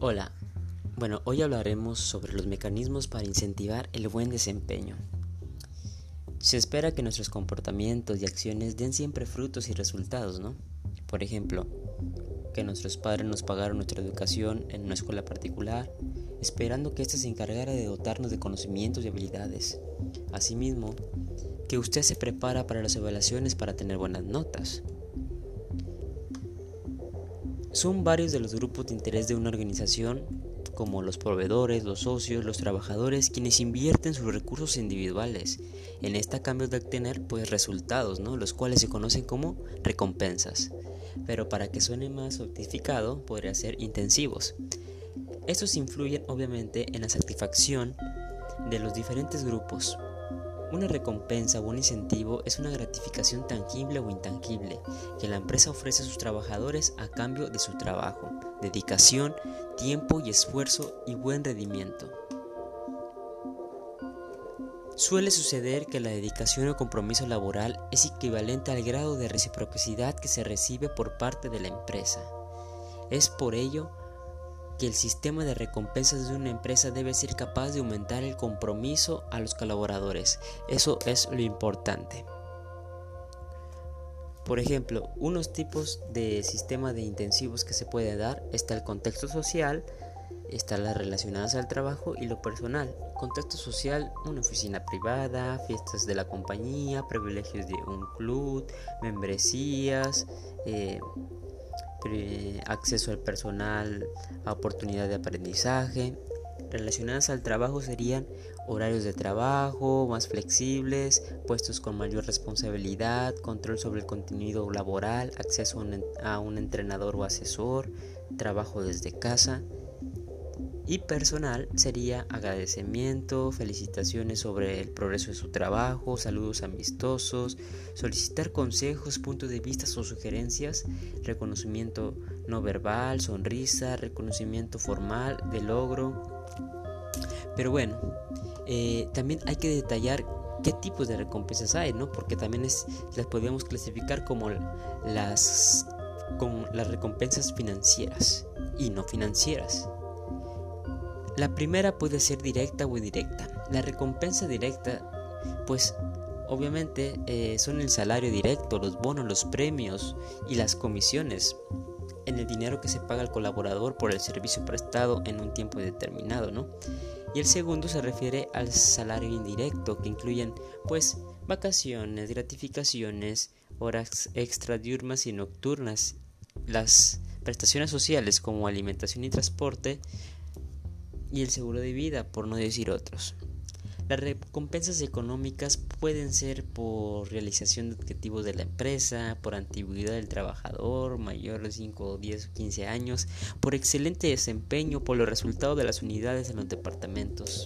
Hola, bueno, hoy hablaremos sobre los mecanismos para incentivar el buen desempeño. Se espera que nuestros comportamientos y acciones den siempre frutos y resultados, ¿no? Por ejemplo, que nuestros padres nos pagaron nuestra educación en una escuela particular, esperando que ésta se encargara de dotarnos de conocimientos y habilidades. Asimismo, que usted se prepara para las evaluaciones para tener buenas notas. Son varios de los grupos de interés de una organización, como los proveedores, los socios, los trabajadores, quienes invierten sus recursos individuales en esta cambio de obtener pues resultados, ¿no? los cuales se conocen como recompensas. Pero para que suene más sofisticado, podría ser intensivos. Estos influyen obviamente en la satisfacción de los diferentes grupos, una recompensa o un incentivo es una gratificación tangible o intangible que la empresa ofrece a sus trabajadores a cambio de su trabajo, dedicación, tiempo y esfuerzo y buen rendimiento. Suele suceder que la dedicación o compromiso laboral es equivalente al grado de reciprocidad que se recibe por parte de la empresa. Es por ello que el sistema de recompensas de una empresa debe ser capaz de aumentar el compromiso a los colaboradores. Eso es lo importante. Por ejemplo, unos tipos de sistema de intensivos que se puede dar está el contexto social, está las relacionadas al trabajo y lo personal. Contexto social, una oficina privada, fiestas de la compañía, privilegios de un club, membresías, eh, acceso al personal a oportunidad de aprendizaje. Relacionadas al trabajo serían horarios de trabajo más flexibles, puestos con mayor responsabilidad, control sobre el contenido laboral, acceso a un entrenador o asesor, trabajo desde casa, y personal sería agradecimiento, felicitaciones sobre el progreso de su trabajo, saludos amistosos, solicitar consejos, puntos de vista o sugerencias, reconocimiento no verbal, sonrisa, reconocimiento formal de logro. Pero bueno, eh, también hay que detallar qué tipos de recompensas hay, ¿no? Porque también las podemos clasificar como las, como las recompensas financieras y no financieras. La primera puede ser directa o indirecta. La recompensa directa, pues obviamente eh, son el salario directo, los bonos, los premios y las comisiones en el dinero que se paga al colaborador por el servicio prestado en un tiempo determinado, ¿no? Y el segundo se refiere al salario indirecto, que incluyen pues vacaciones, gratificaciones, horas extra diurnas y nocturnas, las prestaciones sociales como alimentación y transporte, y el seguro de vida, por no decir otros. Las recompensas económicas pueden ser por realización de objetivos de la empresa, por antigüedad del trabajador, mayor de 5, 10 o 15 años, por excelente desempeño, por los resultados de las unidades en los departamentos.